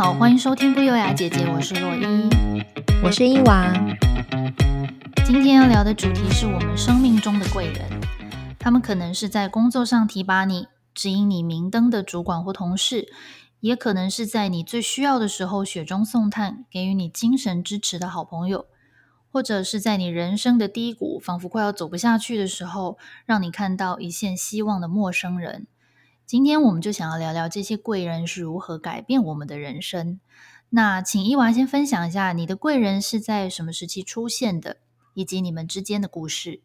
好，欢迎收听不优雅姐姐，我是洛伊，我是伊娃。今天要聊的主题是我们生命中的贵人，他们可能是在工作上提拔你、指引你明灯的主管或同事，也可能是在你最需要的时候雪中送炭，给予你精神支持的好朋友，或者是在你人生的低谷，仿佛快要走不下去的时候，让你看到一线希望的陌生人。今天我们就想要聊聊这些贵人是如何改变我们的人生。那请伊娃先分享一下你的贵人是在什么时期出现的，以及你们之间的故事。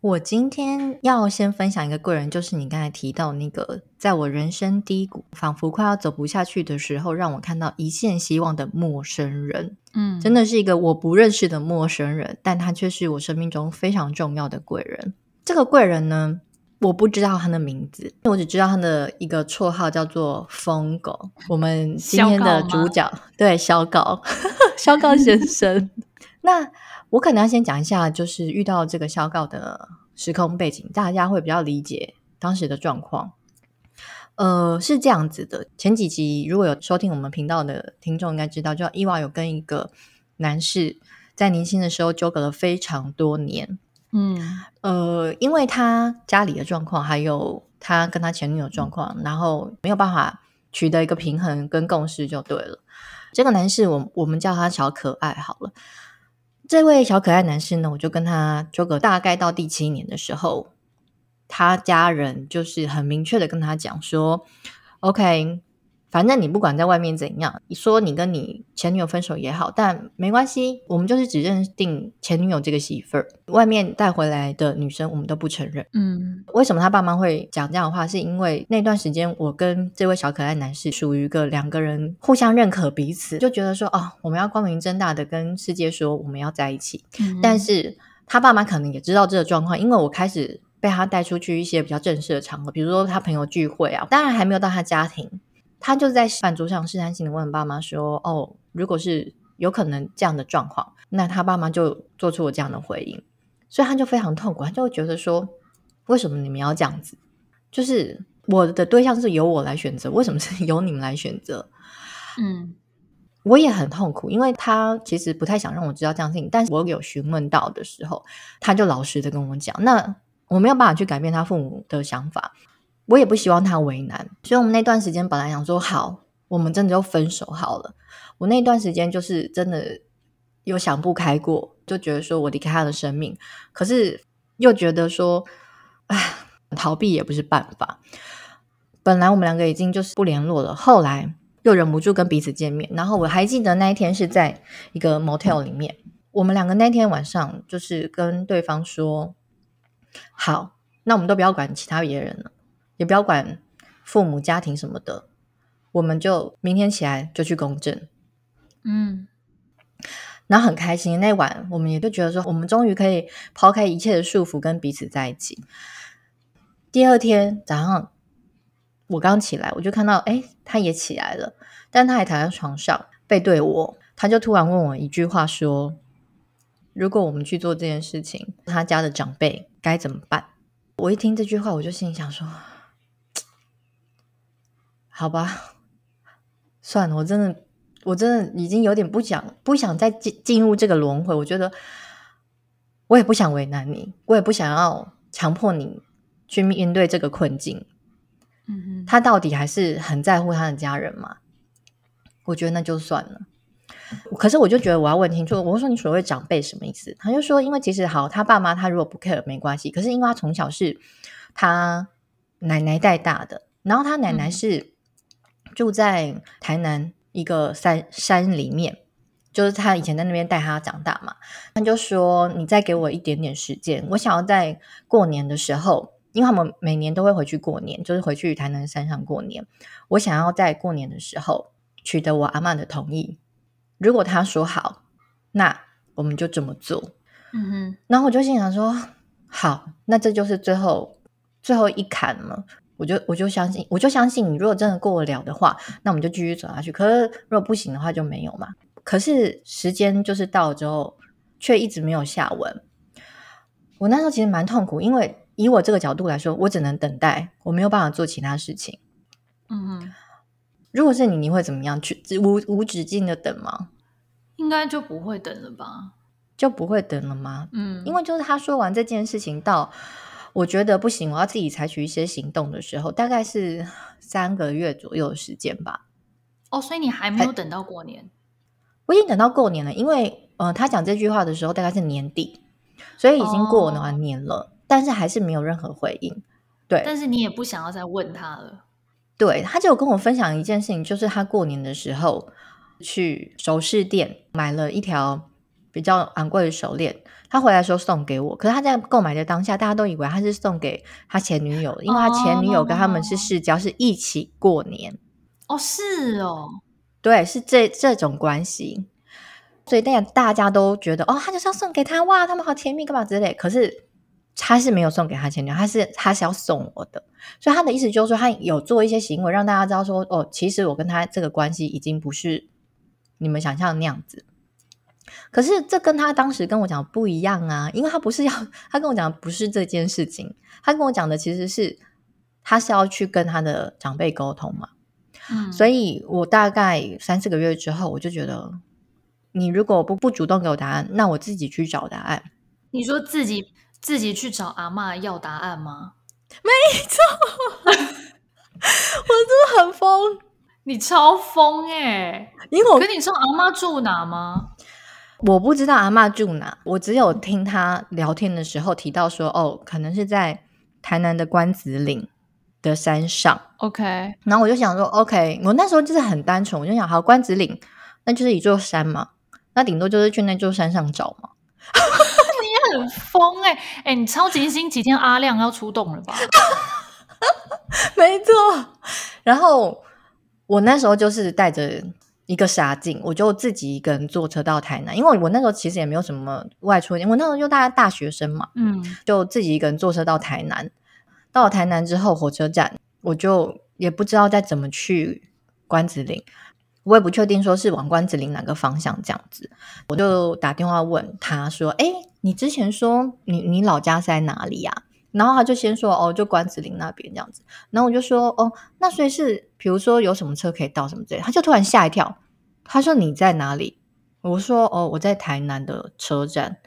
我今天要先分享一个贵人，就是你刚才提到那个，在我人生低谷，仿佛快要走不下去的时候，让我看到一线希望的陌生人。嗯，真的是一个我不认识的陌生人，但他却是我生命中非常重要的贵人。这个贵人呢，我不知道他的名字，我只知道他的一个绰号叫做“疯狗”。我们今天的主角，对，小高，小狗先生。那我可能要先讲一下，就是遇到这个小狗的时空背景，大家会比较理解当时的状况。呃，是这样子的，前几集如果有收听我们频道的听众应该知道，就伊娃有跟一个男士在年轻的时候纠葛了非常多年。嗯，呃，因为他家里的状况，还有他跟他前女友状况，然后没有办法取得一个平衡跟共识，就对了。这个男士，我我们叫他小可爱好了。这位小可爱男士呢，我就跟他纠葛，大概到第七年的时候，他家人就是很明确的跟他讲说，OK。反正你不管在外面怎样，你说你跟你前女友分手也好，但没关系，我们就是只认定前女友这个媳妇儿，外面带回来的女生我们都不承认。嗯，为什么他爸妈会讲这样的话？是因为那段时间我跟这位小可爱男士属于一个两个人互相认可彼此，就觉得说哦，我们要光明正大的跟世界说我们要在一起。嗯，但是他爸妈可能也知道这个状况，因为我开始被他带出去一些比较正式的场合，比如说他朋友聚会啊，当然还没有到他家庭。他就在饭桌上试探性的问爸妈说：“哦，如果是有可能这样的状况，那他爸妈就做出了这样的回应，所以他就非常痛苦，他就会觉得说：为什么你们要这样子？就是我的对象是由我来选择，为什么是由你们来选择？嗯，我也很痛苦，因为他其实不太想让我知道这样的事情，但是我有询问到的时候，他就老实的跟我讲，那我没有办法去改变他父母的想法。”我也不希望他为难，所以我们那段时间本来想说好，我们真的就分手好了。我那段时间就是真的有想不开过，就觉得说我离开他的生命，可是又觉得说，哎，逃避也不是办法。本来我们两个已经就是不联络了，后来又忍不住跟彼此见面。然后我还记得那一天是在一个 motel 里面，我们两个那天晚上就是跟对方说，好，那我们都不要管其他别人了。也不要管父母家庭什么的，我们就明天起来就去公证。嗯，然后很开心，那晚我们也就觉得说，我们终于可以抛开一切的束缚，跟彼此在一起。第二天早上，我刚起来，我就看到，哎，他也起来了，但他还躺在床上背对我，他就突然问我一句话说：“如果我们去做这件事情，他家的长辈该怎么办？”我一听这句话，我就心里想说。好吧，算了，我真的，我真的已经有点不想，不想再进进入这个轮回。我觉得，我也不想为难你，我也不想要强迫你去面对这个困境。嗯哼，他到底还是很在乎他的家人嘛？我觉得那就算了。可是我就觉得我要问清楚，我说你所谓长辈什么意思？他就说，因为其实好，他爸妈他如果不 care 没关系，可是因为他从小是他奶奶带大的，然后他奶奶是。嗯住在台南一个山山里面，就是他以前在那边带他长大嘛。他就说：“你再给我一点点时间，我想要在过年的时候，因为他们每年都会回去过年，就是回去台南山上过年。我想要在过年的时候取得我阿嬷的同意。如果他说好，那我们就这么做。”嗯哼。然后我就心想说：“好，那这就是最后最后一坎了。”我就我就相信，我就相信你。如果真的过得了的话，那我们就继续走下去。可是如果不行的话，就没有嘛。可是时间就是到了之后，却一直没有下文。我那时候其实蛮痛苦，因为以我这个角度来说，我只能等待，我没有办法做其他事情。嗯哼。如果是你，你会怎么样去无无止境的等吗？应该就不会等了吧？就不会等了吗？嗯，因为就是他说完这件事情到我觉得不行，我要自己采取一些行动的时候，大概是 三个月左右的时间吧。哦，所以你还没有等到过年？我已经等到过年了，因为呃，他讲这句话的时候大概是年底，所以已经过完年了，哦，但是还是没有任何回应。对，但是你也不想要再问他了。对，他就有跟我分享一件事情，就是他过年的时候去首饰店买了一条比较昂贵的手链，他回来时候送给我。可是他在购买的当下，大家都以为他是送给他前女友，因为他前女友跟他们是世交，是一起过年。哦，是哦，对，是这这种关系，所以大家大家都觉得，哦，他就是要送给他，哇，他们好甜蜜，干嘛之类。可是。他是没有送给他前女友，他是他是要送我的，所以他的意思就是说，他有做一些行为让大家知道说，哦，其实我跟他这个关系已经不是你们想象的那样子。可是这跟他当时跟我讲不一样啊，因为他不是要，他跟我讲不是这件事情，他跟我讲的其实是他是要去跟他的长辈沟通嘛。嗯，所以我大概三四个月之后，我就觉得，你如果不不主动给我答案，那我自己去找答案。你说自己。自己去找阿嬷要答案吗？没错，我真的很疯，你超疯哎！因为我跟你说，阿嬷住哪吗？我不知道阿嬷住哪，我只有听他聊天的时候提到说，哦，可能是在台南的关子岭的山上。OK，然后我就想说，OK，我那时候就是很单纯，我就想，好，关子岭那就是一座山嘛，那顶多就是去那座山上找嘛。你很疯哎、欸、哎、欸，你超级星期天阿亮要出动了吧？没错。然后我那时候就是带着一个傻劲，我就自己一个人坐车到台南，因为我那时候其实也没有什么外出，我那时候就大概大学生嘛，嗯，就自己一个人坐车到台南。到了台南之后，火车站我就也不知道再怎么去关子岭。我也不确定说是往关子岭哪个方向这样子，我就打电话问他说：“哎，你之前说你你老家在哪里呀？”然后他就先说：“哦，就关子岭那边这样子。”然后我就说：“哦，那所以是比如说有什么车可以到什么之类。”他就突然吓一跳，他说：“你在哪里？”我说：“哦，我在台南的车站。”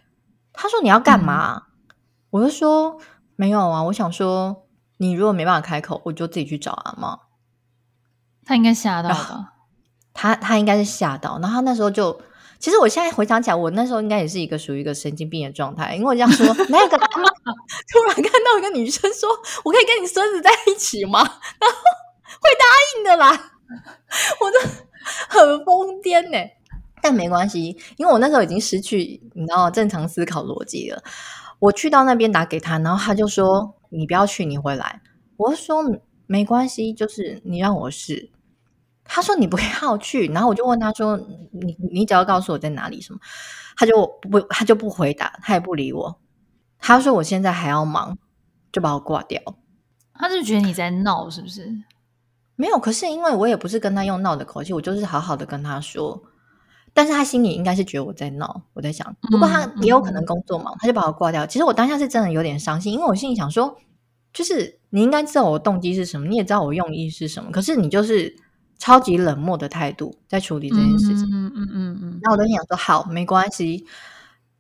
他说：“你要干嘛？”嗯、我就说：“没有啊，我想说你如果没办法开口，我就自己去找阿妈。”他应该吓到了。他他应该是吓到，然后他那时候就，其实我现在回想起来，我那时候应该也是一个属于一个神经病的状态，因为我这样说，没有个阿妈突然看到一个女生说，我可以跟你孙子在一起吗？然后会答应的啦，我都很疯癫呢，但没关系，因为我那时候已经失去你知道正常思考逻辑了。我去到那边打给他，然后他就说，你不要去，你回来。我说没关系，就是你让我试。他说：“你不要去。”然后我就问他说：“你你只要告诉我在哪里什么？”他就不他就不回答，他也不理我。他说：“我现在还要忙，就把我挂掉。”他是觉得你在闹，是不是？没有，可是因为我也不是跟他用闹的口气，我就是好好的跟他说。但是他心里应该是觉得我在闹。我在想，不过他也有可能工作忙，嗯、他就把我挂掉。其实我当下是真的有点伤心，因为我心里想说，就是你应该知道我的动机是什么，你也知道我用意是什么，可是你就是。超级冷漠的态度在处理这件事情，嗯嗯嗯嗯，那我都想说好，没关系。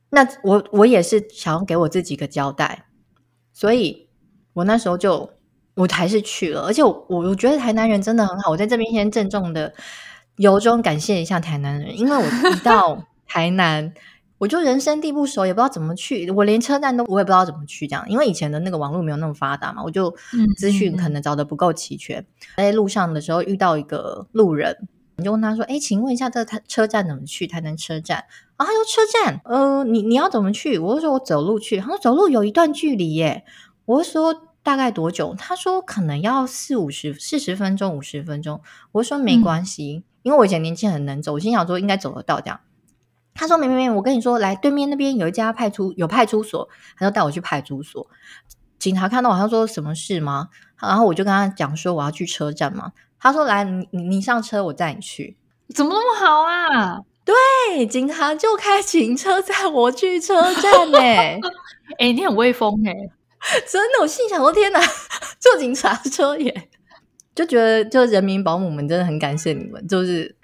那我我也是想要给我自己一个交代，所以我那时候就我还是去了，而且我我觉得台南人真的很好，我在这边先郑重的由衷感谢一下台南人，因为我一到 台南。我就人生地不熟，也不知道怎么去，我连车站都我也不知道怎么去，这样，因为以前的那个网络没有那么发达嘛，我就资讯可能找的不够齐全。在路上的时候遇到一个路人，你就问他说：“哎，请问一下，这台车站怎么去？台南车站？”啊，他说车站，呃，你你要怎么去？我就说我走路去。他说走路有一段距离耶。我就说大概多久？他说可能要四五十、四十分钟、五十分钟。我说没关系，嗯、因为我以前年轻很能走，我心想说应该走得到这样。他说：“没没没，我跟你说，来对面那边有一家派出有派出所，他就带我去派出所。警察看到我，他说什么事吗？然后我就跟他讲说我要去车站嘛。他说：来，你你上车，我载你去。怎么那么好啊？对，警察就开警车载我去车站呢。哎、欸，你很威风哎，真的。我心想说：天哪，坐警察车耶！就觉得就人民保姆们真的很感谢你们，就是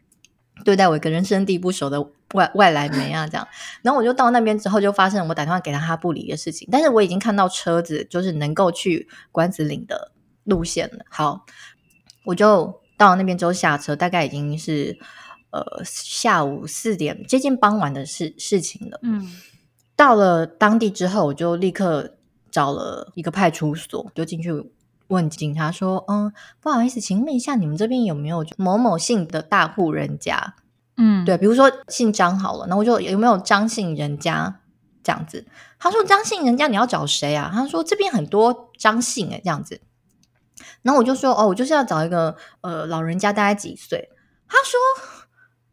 对待我一个人生地不熟的外外来妹啊这样。然后我就到那边之后，就发生我打电话给他，他不理的事情。但是我已经看到车子就是能够去关子岭的路线了。好，我就到那边之后下车，大概已经是呃下午四点，接近傍晚的事事情了。嗯，到了当地之后，我就立刻找了一个派出所，就进去问警察说：“嗯，不好意思，请问一下，你们这边有没有某某姓的大户人家？嗯，对，比如说姓张好了，那我就有没有张姓人家这样子？他说张姓人家你要找谁啊？他说这边很多张姓诶，这样子。然后我就说哦，我就是要找一个呃老人家，大概几岁？他说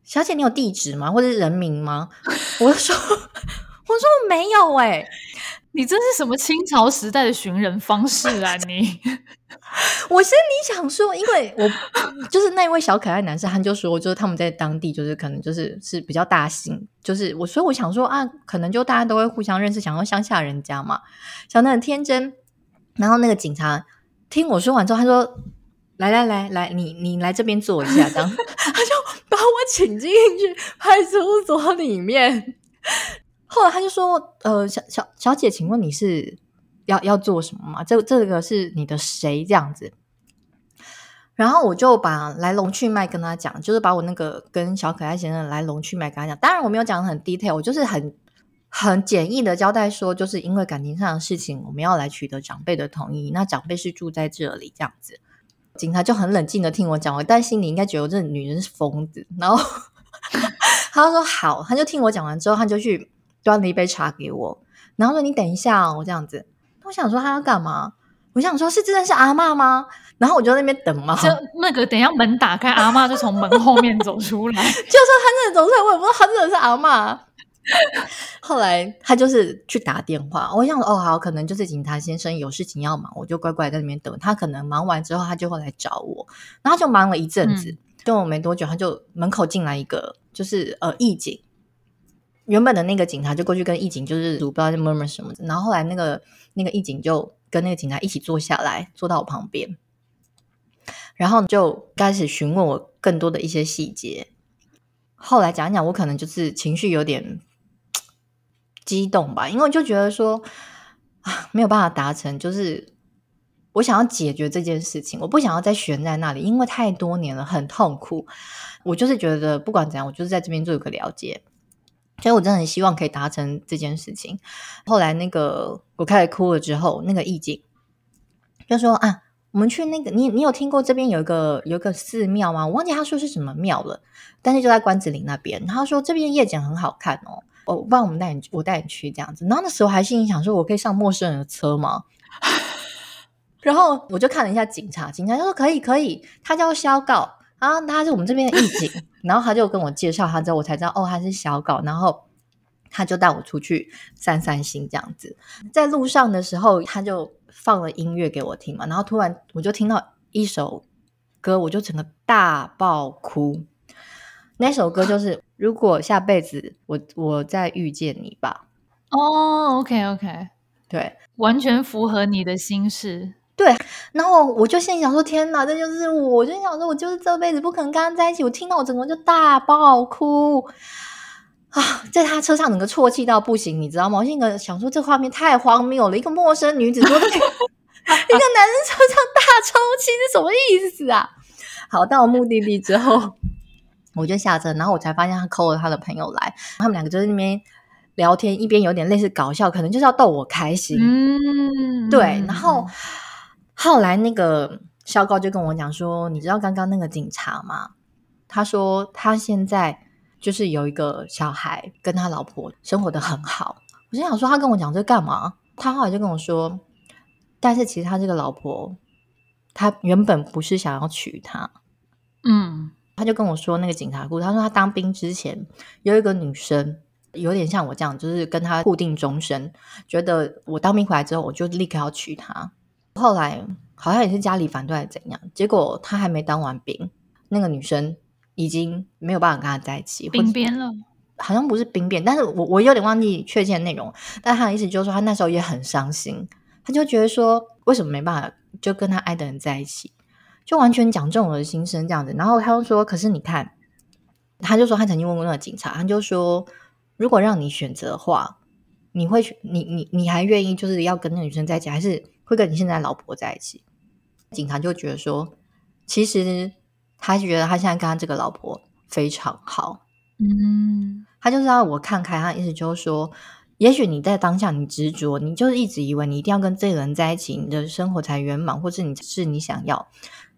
小姐，你有地址吗？或者是人名吗？我就说 我说我没有诶。你这是什么清朝时代的寻人方式啊你？我心里想说，因为我就是那位小可爱男生，他就说，就是他们在当地就是可能就是是比较大型，就是我，所以我想说啊，可能就大家都会互相认识，想要乡下人家嘛，想得很天真。然后那个警察听我说完之后，他说：“来来来来，你你来这边坐一下。”这样，他就把我请进去派出所里面。后来他就说：“呃，小小小姐，请问你是要要做什么吗？这这个是你的谁这样子？”然后我就把来龙去脉跟他讲，就是把我那个跟小可爱先生来龙去脉跟他讲。当然我没有讲很 detail，我就是很很简易的交代说，就是因为感情上的事情，我们要来取得长辈的同意。那长辈是住在这里这样子。警察就很冷静的听我讲完，但心里应该觉得这女人是疯子。然后 他说好，他就听我讲完之后，他就去。端了一杯茶给我，然后说：“你等一下哦，我这样子。”我想说他要干嘛？我想说是真的是阿嬷吗？然后我就在那边等嘛。就那个等一下门打开，阿嬷就从门后面走出来。就说他真的走出来，我也不知道他真的是阿嬷。后来他就是去打电话，我想说哦好，可能就是警察先生有事情要忙，我就乖乖在那边等。他可能忙完之后，他就会来找我。然后就忙了一阵子，跟我、没多久，他就门口进来一个，就是呃义警。原本的那个警察就过去跟义警就是不知道在 murmur 什么的，然后后来那个那个义警就跟那个警察一起坐下来，坐到我旁边，然后就开始询问我更多的一些细节。后来讲讲，我可能就是情绪有点激动吧，因为我就觉得说啊，没有办法达成，就是我想要解决这件事情，我不想要再悬在那里，因为太多年了，很痛苦。我就是觉得不管怎样，我就是在这边做一个了解。所以，我真的很希望可以达成这件事情。后来，那个我开始哭了之后，那个义警就说：“啊，我们去那个，你你有听过这边有一个有一个寺庙吗？我忘记他说是什么庙了，但是就在关子岭那边。他说这边夜景很好看哦，我不然我们带你，我带你去这样子。然后那时候还心里想说，我可以上陌生人的车吗？然后我就看了一下警察，警察就说可以可以，他叫萧告。”啊，他是我们这边的义警，然后他就跟我介绍他之后，我才知道哦，他是小稿，然后他就带我出去散散心这样子。在路上的时候，他就放了音乐给我听嘛，然后突然我就听到一首歌，我就整个大爆哭。那首歌就是《如果下辈子我我再遇见你吧》。哦，OK OK，对，完全符合你的心事。对，然后我就心里想说：“天哪，这就是我！”我就想说：“我就是这辈子不可能跟他在一起。”我听到我整个就大爆哭啊，在他车上整个啜泣到不行，你知道吗？我现在想说，这画面太荒谬了，一个陌生女子坐在 一个男人车上大抽泣，是什么意思啊？好，到目的地之后，我就下车，然后我才发现他 call 了他的朋友来，他们两个就在那边聊天，一边有点类似搞笑，可能就是要逗我开心。嗯，对，然后。后来那个萧高就跟我讲说：“你知道刚刚那个警察吗？他说他现在就是有一个小孩，跟他老婆生活的很好。我就想说，他跟我讲这干嘛？他后来就跟我说，但是其实他这个老婆，他原本不是想要娶她。嗯，他就跟我说那个警察故事。他说他当兵之前有一个女生，有点像我这样，就是跟他固定终身，觉得我当兵回来之后，我就立刻要娶她。”后来好像也是家里反对还是怎样，结果他还没当完兵，那个女生已经没有办法跟他在一起，兵变了，好像不是兵变，但是我我有点忘记确切内容，但他的意思就是说他那时候也很伤心，他就觉得说为什么没办法就跟他爱的人在一起，就完全讲中我的心声这样子。然后他就说：“可是你看，他就说他曾经问过那个警察，他就说，如果让你选择的话，你会选你你你还愿意就是要跟那个女生在一起，还是会跟你现在老婆在一起？”警察就觉得说，其实他觉得他现在跟他这个老婆非常好。嗯，他就是要我看开，他意思就是说。也许你在当下你执着，你就是一直以为你一定要跟这个人在一起，你的生活才圆满，或是你是你想要。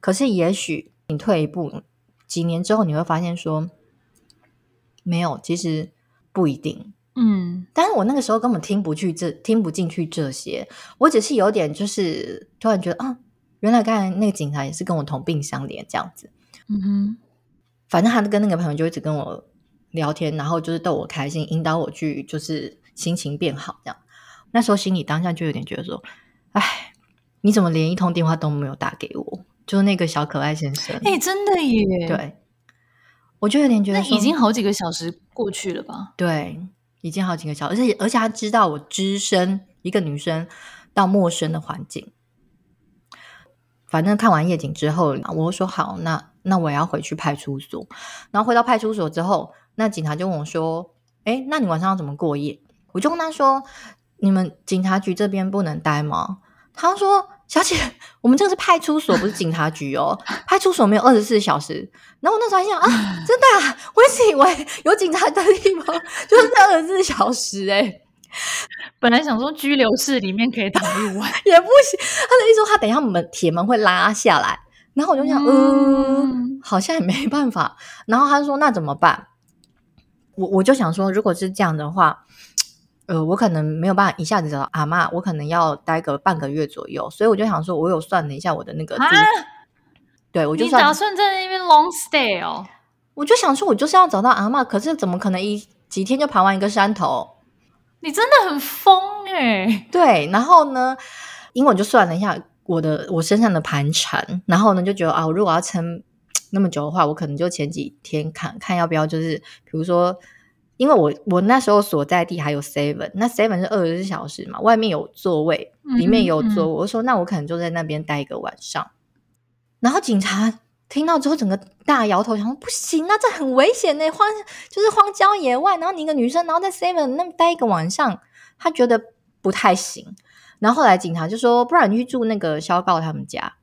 可是也许你退一步，几年之后你会发现说，没有，其实不一定。嗯，但是我那个时候根本听不去这，听不进去这些，我只是有点就是突然觉得啊，原来刚才那个警察也是跟我同病相怜这样子。嗯哼，反正他跟那个朋友就一直跟我聊天，然后就是逗我开心，引导我去就是。心情变好，这样。那时候心里当下就有点觉得说：“哎，你怎么连一通电话都没有打给我？”就是那个小可爱先生。哎，真的耶！对，我就有点觉得已经好几个小时过去了吧？对，已经好几个小时，而且而且他知道我只身一个女生到陌生的环境。反正看完夜景之后，我说好，那那我要回去派出所。然后回到派出所之后，那警察就问我说：“哎，那你晚上要怎么过夜？”我就跟他说：“你们警察局这边不能待吗？”他说：“小姐，我们这个是派出所，不是警察局哦。派出所没有二十四小时。”然后我那时候还想啊，真的啊，我一直以为有警察的地方就是二十四小时哎、欸。本来想说拘留室里面可以躺一晚 也不行。他的意思说他等一下门铁门会拉下来，然后我就想，嗯，嗯，好像也没办法。然后他就说：“那怎么办？”我我就想说，如果是这样的话。呃，我可能没有办法一下子找到阿嬷，我可能要待个半个月左右，所以我就想说，我有算了一下我的那个，对，我就算你打算在那边 long stay 哦，我就想说，我就是要找到阿嬷，可是怎么可能一几天就爬完一个山头？你真的很疯诶。对，然后呢，因为我就算了一下我的我身上的盘缠，然后呢就觉得啊，我如果要撑 那么久的话，我可能就前几天看看要不要，就是比如说。因为我我那时候所在地还有 seven，那 seven 是二十四小时嘛，外面有座位，里面有座位。嗯嗯、我说那我可能就在那边待一个晚上。然后警察听到之后，整个大摇头，想说不行，啊这很危险呢，荒就是荒郊野外，然后你一个女生，然后在 seven 那么待一个晚上，他觉得不太行。然后后来警察就说，不然你去住那个萧告他们家。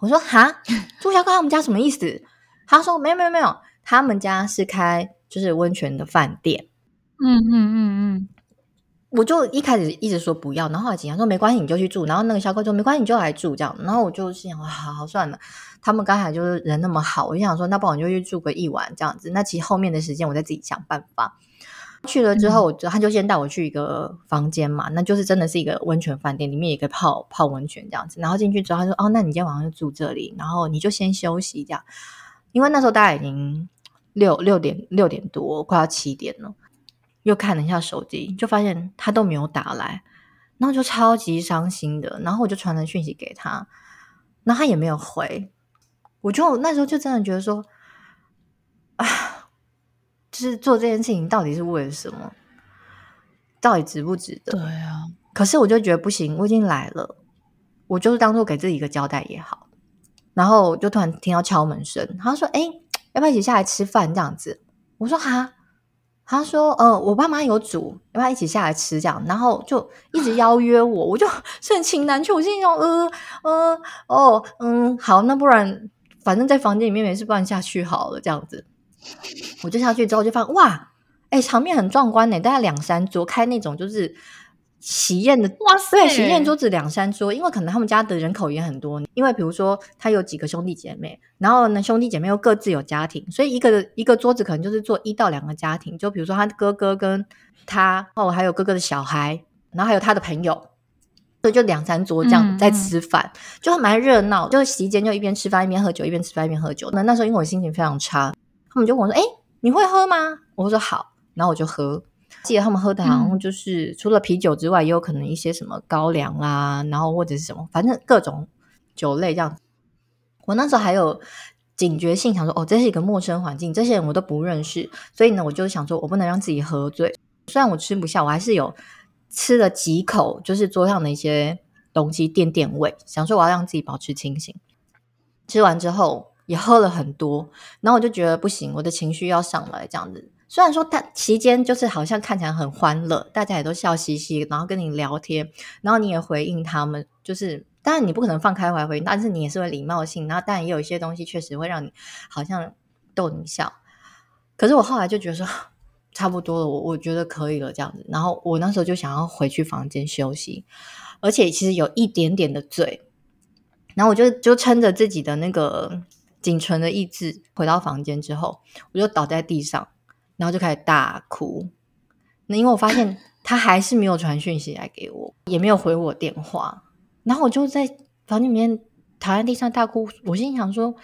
我说哈，住萧告他们家什么意思？他说没有没有没有，他们家是开。就是温泉的饭店，嗯嗯嗯嗯，我就一开始一直说不要，然后后来警察说没关系，你就去住。然后那个小哥说没关系，你就来住这样。然后我就心想，好好算了，他们刚才就是人那么好，我就想说，那不然我就去住个一晚这样子。那其实后面的时间我再自己想办法。去了之后，我就他就先带我去一个房间嘛，那就是真的是一个温泉饭店，里面也可以泡泡温泉这样子。然后进去之后，他说哦，那你今天晚上就住这里，然后你就先休息这样，因为那时候大家已经。六六点六点多，快要七点了，又看了一下手机，就发现他都没有打来，然后就超级伤心的，然后我就传了讯息给他，然后他也没有回，我就那时候就真的觉得说，啊，就是做这件事情到底是为了什么？到底值不值得？对啊，可是我就觉得不行，我已经来了，我就是当做给自己一个交代也好，然后就突然听到敲门声，他说：“哎。”要不要一起下来吃饭这样子？我说哈，他说呃，我爸妈有煮，要不要一起下来吃这样？然后就一直邀约我，我就盛情难却。我心想呃呃哦嗯好，那不然反正在房间里面没事，不然下去好了这样子。我就下去之后就发现哇，哎、场面很壮观呢，大概两三桌开那种就是。喜宴的哇塞，对，喜宴桌子两三桌，因为可能他们家的人口也很多。因为比如说他有几个兄弟姐妹，然后呢兄弟姐妹又各自有家庭，所以一个一个桌子可能就是坐一到两个家庭。就比如说他哥哥跟他哦，还有哥哥的小孩，然后还有他的朋友，所以就两三桌这样在吃饭，嗯嗯就蛮热闹。就席间就一边吃饭一边喝酒，一边吃饭一边喝酒。那那时候因为我心情非常差，他们就问我说：“哎，你会喝吗？”我说：“好。”然后我就喝。记得他们喝的好像就是除了啤酒之外，也有可能一些什么高粱啦，然后或者是什么，反正各种酒类这样。我那时候还有警觉性，想说哦，这是一个陌生环境，这些人我都不认识，所以呢，我就想说我不能让自己喝醉。虽然我吃不下，我还是有吃了几口，就是桌上的一些东西垫垫胃，想说我要让自己保持清醒。吃完之后也喝了很多，然后我就觉得不行，我的情绪要上来这样子。虽然说他期间就是好像看起来很欢乐，大家也都笑嘻嘻，然后跟你聊天，然后你也回应他们，就是当然你不可能放开怀回应，但是你也是会礼貌性，然后当然也有一些东西确实会让你好像逗你笑。可是我后来就觉得说差不多了，我我觉得可以了这样子，然后我那时候就想要回去房间休息，而且其实有一点点的醉，然后我就就撑着自己的那个仅存的意志回到房间之后，我就倒在地上。然后就开始大哭，那因为我发现他还是没有传讯息来给我，也没有回我电话，然后我就在房间里面躺在地上大哭。我心想说，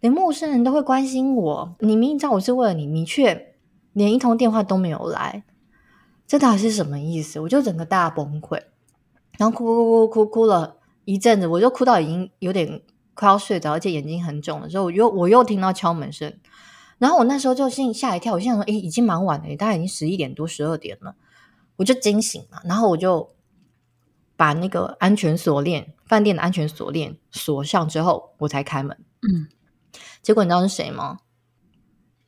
连陌生人都会关心我，你明明知道我是为了你，你却连一通电话都没有来，这到底是什么意思？我就整个大崩溃，然后哭哭哭哭哭哭了一阵子，我就哭到已经有点快要睡着，而且眼睛很肿的时候，我又我又听到敲门声。然后我那时候就心吓一跳，我心想说：“诶，已经蛮晚了，大概已经十一点多、十二点了。”我就惊醒了，然后我就把那个安全锁链、饭店的安全锁链锁上之后，我才开门。嗯，结果你知道是谁吗？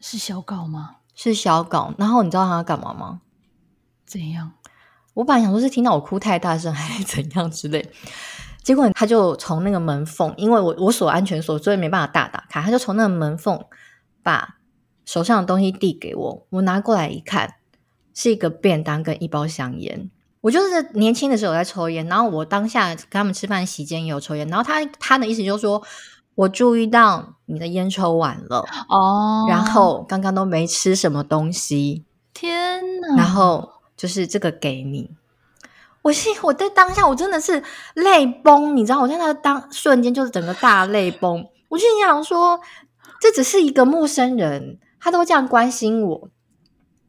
是小狗吗？是小狗。然后你知道他要干嘛吗？怎样？我本来想说是听到我哭太大声，还是怎样之类。结果他就从那个门缝，因为我我锁安全锁，所以没办法大打开，他就从那个门缝把。手上的东西递给我，我拿过来一看，是一个便当跟一包香烟。我就是年轻的时候在抽烟，然后我当下跟他们吃饭席间也有抽烟，然后他他的意思就是说，我注意到你的烟抽完了哦，然后刚刚都没吃什么东西，天哪！然后就是这个给你，我心我在当下我真的是泪崩，你知道，我在那当瞬间就是整个大泪崩，我就想说，这只是一个陌生人。他都这样关心我，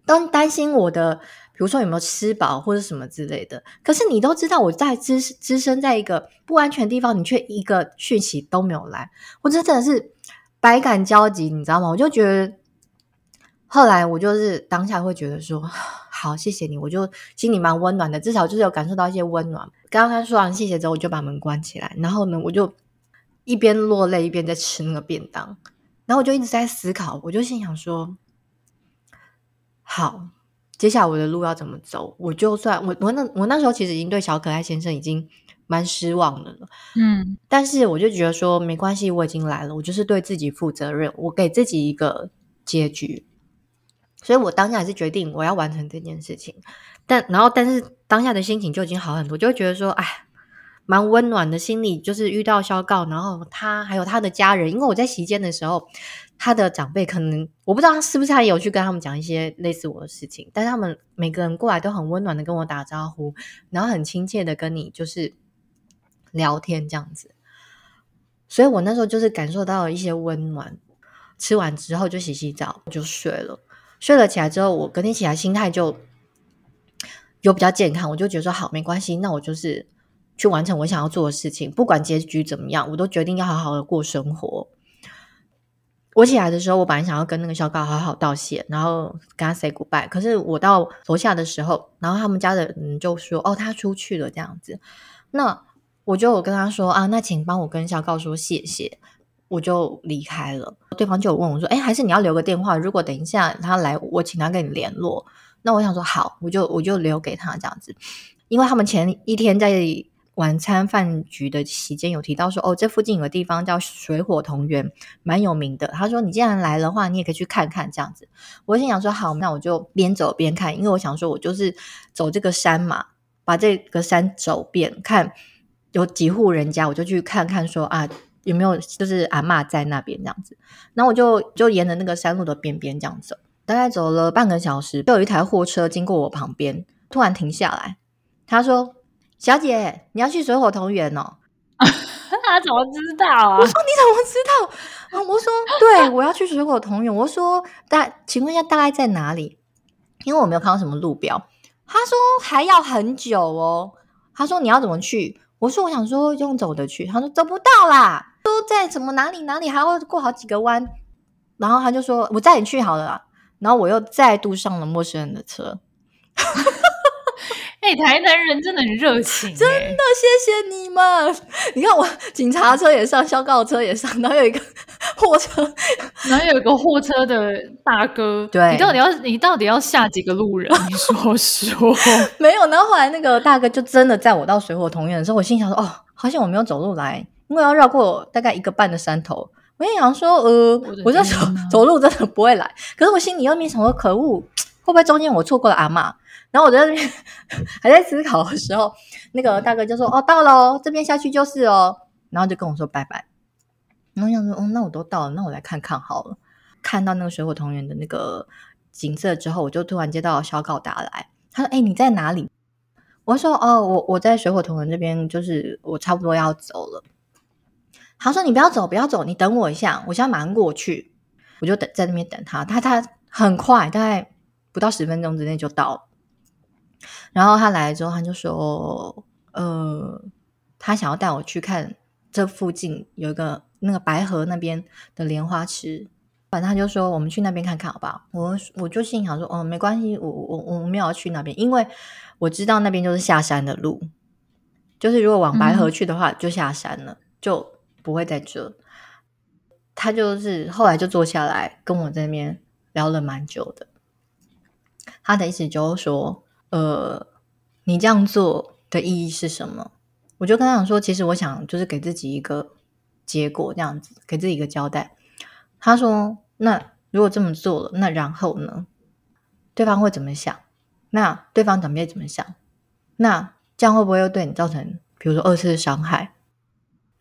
都担心我的，比如说有没有吃饱或者什么之类的。可是你都知道我在置置身在一个不安全的地方，你却一个讯息都没有来，我真的是百感交集，你知道吗？我就觉得，后来我就是当下会觉得说，好，谢谢你，我就心里蛮温暖的，至少就是有感受到一些温暖。刚刚说完谢谢之后，我就把门关起来，然后呢，我就一边落泪一边在吃那个便当。然后我就一直在思考，我就心想说：“好，接下来我的路要怎么走？我就算我我那我那时候其实已经对小可爱先生已经蛮失望的了，嗯，但是我就觉得说没关系，我已经来了，我就是对自己负责任，我给自己一个结局，所以我当下还是决定我要完成这件事情。但然后，但是当下的心情就已经好很多，就会觉得说，哎。”蛮温暖的心里，就是遇到肖告，然后他还有他的家人，因为我在席间的时候，他的长辈可能我不知道他是不是他也有去跟他们讲一些类似我的事情，但是他们每个人过来都很温暖的跟我打招呼，然后很亲切的跟你就是聊天这样子，所以我那时候就是感受到了一些温暖。吃完之后就洗洗澡就睡了，睡了起来之后，我隔天起来心态就有比较健康，我就觉得说好没关系，那我就是。去完成我想要做的事情，不管结局怎么样，我都决定要好好的过生活。我起来的时候，我本来想要跟那个小高好好道谢，然后跟他 say goodbye。可是我到楼下的时候，然后他们家的人就说：“哦，他出去了。”这样子，那我就跟他说：“啊，那请帮我跟小高说谢谢。”我就离开了。对方就问我说：“哎，还是你要留个电话？如果等一下他来，我请他跟你联络。”那我想说好，我就我就留给他这样子，因为他们前一天在。晚餐饭局的期间有提到说，哦，这附近有个地方叫水火同源，蛮有名的。他说，你既然来的话，你也可以去看看这样子。我心想说，好，那我就边走边看，因为我想说，我就是走这个山嘛，把这个山走遍，看有几户人家，我就去看看说啊，有没有就是阿嬷在那边这样子。然后我就就沿着那个山路的边边这样走，大概走了半个小时，就有一台货车经过我旁边，突然停下来，他说。小姐，你要去水火同源哦？他怎么知道啊？我说你怎么知道啊？我说对，我要去水火同源。我说大，请问一下大概在哪里？因为我没有看到什么路标。他说还要很久哦。他说你要怎么去？我说我想说用走的去。他说走不到啦，都在什么哪里哪里还要过好几个弯。然后他就说我载你去好了啦。然后我又再度上了陌生人的车。哎、欸，台南人真的很热情，真的谢谢你们。你看我警察车也上，消告车也上，然后有一个 货车，然后有一个货车的大哥。对，你到底要你到底要下几个路人？你说说。没有，然后后来那个大哥就真的载我到水火同源的时候，我心想说：哦，好像我没有走路来，因为要绕过大概一个半的山头。我也想说，呃，我，我就走走路真的不会来。可是我心里又面想说，可恶，会不会中间我错过了阿嬷？然后我在那边还在思考的时候，那个大哥就说：“哦，到了哦，这边下去就是哦。”然后就跟我说拜拜。然后我想说：“哦，那我都到了，那我来看看好了。”看到那个水火同源的那个景色之后，我就突然接到小稿打来，他说：“哎，你在哪里？”我说：“哦，我我在水火同源这边，就是我差不多要走了。”他说：“你不要走，不要走，你等我一下，我现在马上过去。”我就等在那边等他，他他很快，大概不到十分钟之内就到了。然后他来了之后，他就说：“呃，他想要带我去看这附近有一个那个白河那边的莲花池。反正他就说我们去那边看看，好不好？”我我就心想说：“哦，没关系，我我我没有要去那边，因为我知道那边就是下山的路，就是如果往白河去的话，就下山了，嗯、就不会在这。”他就是后来就坐下来跟我在那边聊了蛮久的，他的意思就是说。呃，你这样做的意义是什么？我就跟他讲说，其实我想就是给自己一个结果，这样子给自己一个交代。他说：“那如果这么做了，那然后呢？对方会怎么想？那对方准备怎么想？那这样会不会又对你造成，比如说二次伤害？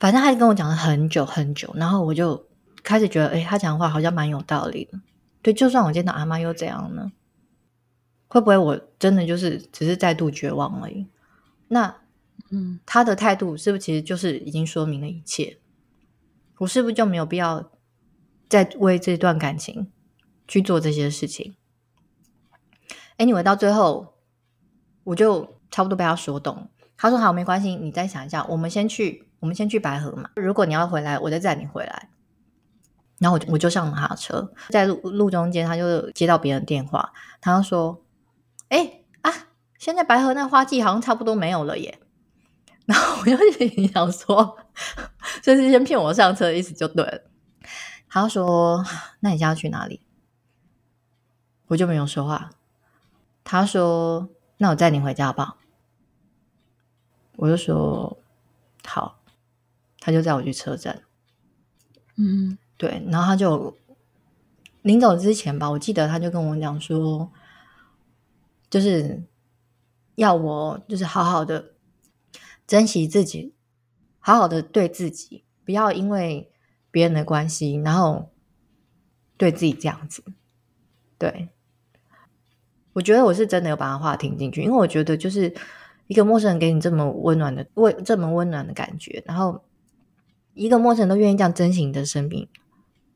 反正他跟我讲了很久很久，然后我就开始觉得，哎，他讲的话好像蛮有道理的。对，就算我见到阿妈又怎样呢？”会不会我真的就是只是再度绝望而已？那，嗯，他的态度是不是其实就是已经说明了一切？我是不是就没有必要再为这段感情去做这些事情？Anyway，到最后我就差不多被他说动。他说：“好，没关系，你再想一下，我们先去，我们先去白河嘛。如果你要回来，我再载你回来。”然后我就我就上了他的车，在路路中间，他就接到别人电话，他就说。哎啊！现在白河那花季好像差不多没有了耶。然后我就想说，这是先骗我上车的意思就对了。他说：“那你现在要去哪里？”我就没有说话。他说：“那我载你回家好不好？”我就说：“好。”他就载我去车站。嗯，对。然后他就临走之前吧，我记得他就跟我讲说。就是要我，就是好好的珍惜自己，好好的对自己，不要因为别人的关系，然后对自己这样子。对，我觉得我是真的有把他话听进去，因为我觉得就是一个陌生人给你这么温暖的、温这么温暖的感觉，然后一个陌生人都愿意这样珍惜你的生命，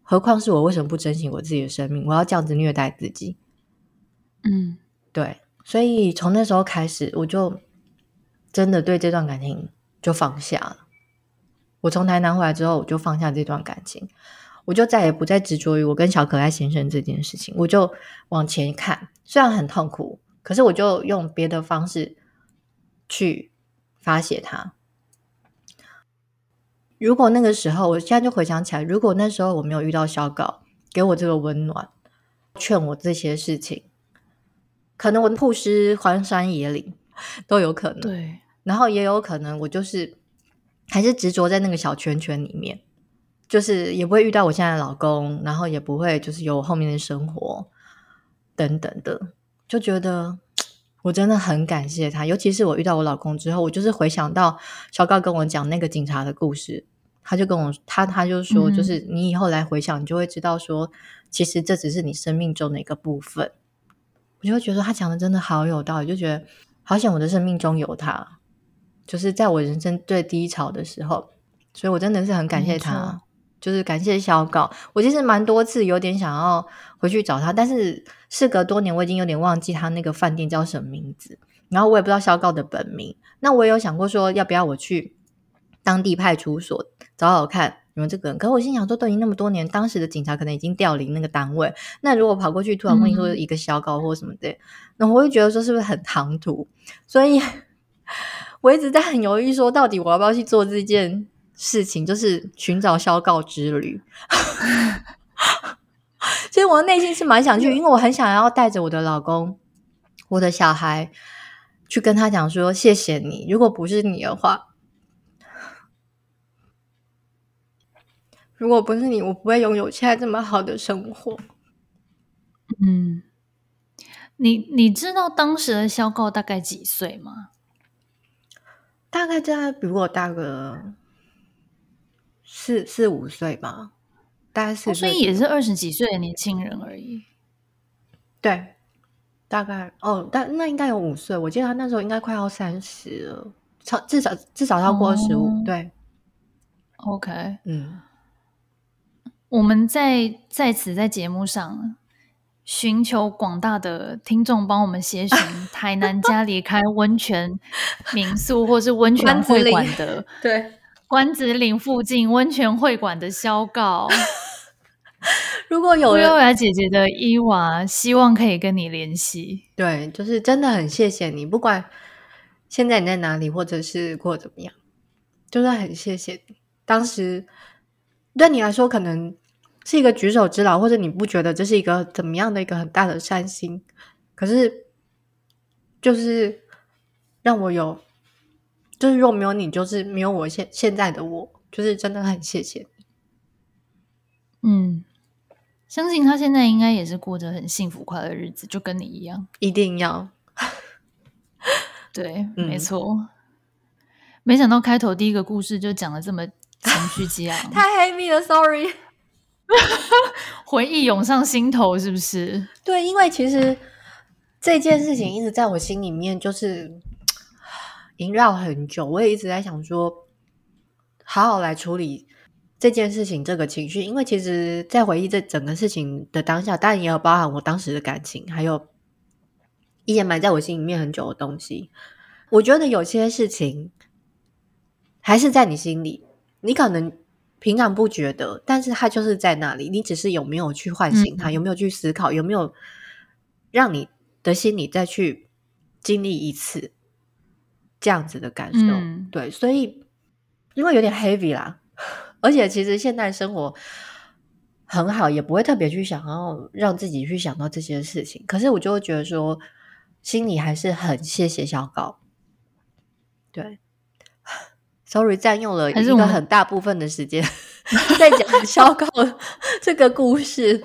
何况是我？为什么不珍惜我自己的生命？我要这样子虐待自己？嗯，对。所以从那时候开始，我就真的对这段感情就放下了。我从台南回来之后，我就放下这段感情，我就再也不再执着于我跟小可爱先生这件事情。我就往前看，虽然很痛苦，可是我就用别的方式去发泄它。如果那个时候，我现在就回想起来，如果那时候我没有遇到小稿，给我这个温暖，劝我这些事情。可能我曝尸荒山野岭都有可能，对，然后也有可能我就是还是执着在那个小圈圈里面，就是也不会遇到我现在的老公，然后也不会就是有我后面的生活等等的，就觉得我真的很感谢他，尤其是我遇到我老公之后，我就是回想到小高跟我讲那个警察的故事，他就跟我他他就说，就是你以后来回想，你就会知道说，其实这只是你生命中的一个部分。我就会觉得他讲的真的好有道理，就觉得好险我的生命中有他，就是在我人生最低潮的时候，所以我真的是很感谢他，就是感谢小稿。我其实蛮多次有点想要回去找他，但是事隔多年，我已经有点忘记他那个饭店叫什么名字，然后我也不知道小稿的本名。那我也有想过说，要不要我去当地派出所找找看有没有这个人？可是我心想说，都已经那么多年，当时的警察可能已经调离那个单位。那如果跑过去突然问你说一个小稿或什么的，嗯、那我会觉得说是不是很唐突？所以我一直在很犹豫，说到底我要不要去做这件事情，就是寻找小告之旅。其实我的内心是蛮想去，因为我很想要带着我的老公、我的小孩去跟他讲说谢谢你。如果不是你的话，如果不是你，我不会拥有现在这么好的生活。嗯，你你知道当时的小告大概几岁吗？大概在比我大个四四五岁吧。大概四、哦，所以也是二十几岁的年轻人而已。对，大概哦，但那应该有五岁。我记得他那时候应该快要三十了，超至少至少超过二十五。对，OK，嗯，我们在在此在节目上寻求广大的听众帮我们协寻 台南家里开温泉民宿或是温泉 会馆的，对。关子岭附近温泉会馆的销告，如果有优雅姐姐的伊娃，希望可以跟你联系。对，就是真的很谢谢你，不管现在你在哪里，或者是过怎么样，就是很谢谢你。当时对你来说可能是一个举手之劳，或者你不觉得这是一个怎么样的一个很大的善心，可是就是让我有。就是若没有你，就是没有我现现在的我，就是真的很谢谢你。嗯，相信他现在应该也是过着很幸福快乐的日子，就跟你一样。一定要。对，嗯、没错。没想到开头第一个故事就讲了这么情绪激昂，太黑密了，sorry。回忆涌上心头，是不是？对，因为其实这件事情一直在我心里面，就是。萦绕很久，我也一直在想说，好好来处理这件事情，这个情绪。因为其实，在回忆这整个事情的当下，当然也有包含我当时的感情，还有一些埋在我心里面很久的东西。我觉得有些事情还是在你心里，你可能平常不觉得，但是它就是在那里。你只是有没有去唤醒它，嗯、有没有去思考，有没有让你的心里再去经历一次。这样子的感受，嗯、对，所以因为有点 heavy 啦，而且其实现代生活很好，也不会特别去想要让自己去想到这些事情。可是我就会觉得说，心里还是很谢谢小高。对，sorry，占用了一个很大部分的时间 在讲小高这个故事。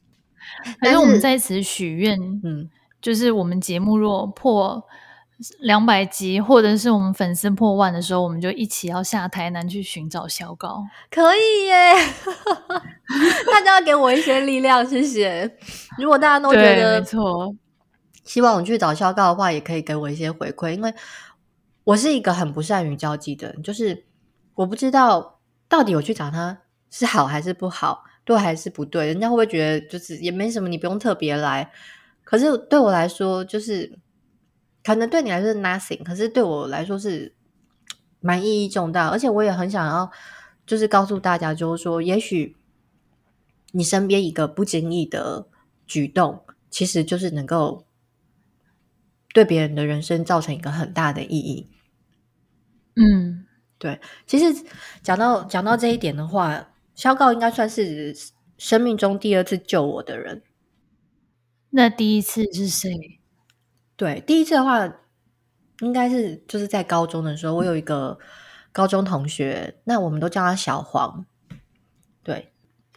还是我们在此许愿，嗯，就是我们节目若破。两百集，或者是我们粉丝破万的时候，我们就一起要下台南去寻找小高。可以耶！大家要给我一些力量，谢谢。如果大家都觉得没错，希望我去找小高的话，也可以给我一些回馈。因为我是一个很不善于交际的人，就是我不知道到底我去找他是好还是不好，对还是不对。人家会不会觉得就是也没什么，你不用特别来？可是对我来说，就是。可能对你来说是 nothing，可是对我来说是蛮意义重大，而且我也很想要，就是告诉大家，就是说，也许你身边一个不经意的举动，其实就是能够对别人的人生造成一个很大的意义。嗯，对。其实讲到讲到这一点的话，肖告应该算是生命中第二次救我的人。那第一次是谁？对，第一次的话，应该是就是在高中的时候，我有一个高中同学，那我们都叫他小黄。对，